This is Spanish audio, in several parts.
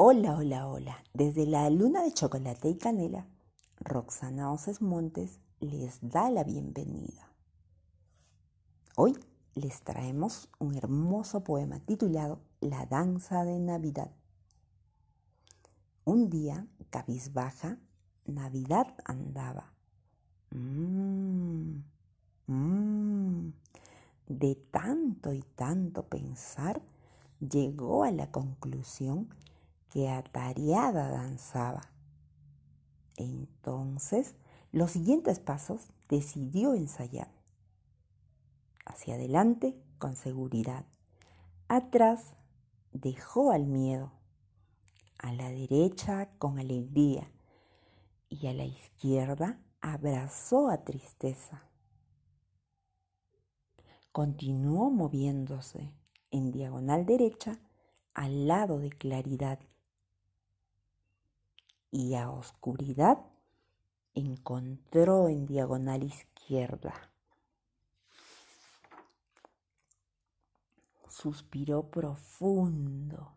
Hola, hola, hola. Desde la luna de chocolate y canela, Roxana Oces Montes les da la bienvenida. Hoy les traemos un hermoso poema titulado La danza de Navidad. Un día, cabizbaja, Navidad andaba. Mmm, mmm. De tanto y tanto pensar, llegó a la conclusión que atareada danzaba. Entonces, los siguientes pasos decidió ensayar. Hacia adelante con seguridad. Atrás dejó al miedo. A la derecha con alegría. Y a la izquierda abrazó a tristeza. Continuó moviéndose en diagonal derecha al lado de claridad y a oscuridad encontró en diagonal izquierda. Suspiró profundo.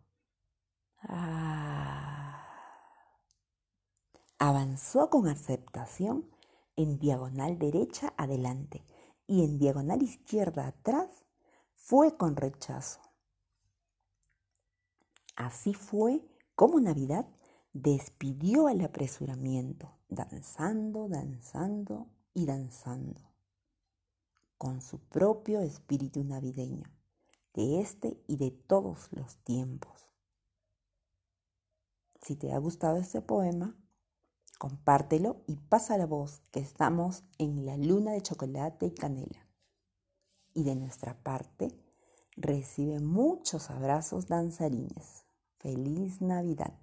Ah. Avanzó con aceptación en diagonal derecha adelante y en diagonal izquierda atrás fue con rechazo. Así fue como Navidad despidió al apresuramiento, danzando, danzando y danzando, con su propio espíritu navideño, de este y de todos los tiempos. Si te ha gustado este poema, compártelo y pasa la voz que estamos en la luna de chocolate y canela. Y de nuestra parte, recibe muchos abrazos danzarines. Feliz Navidad.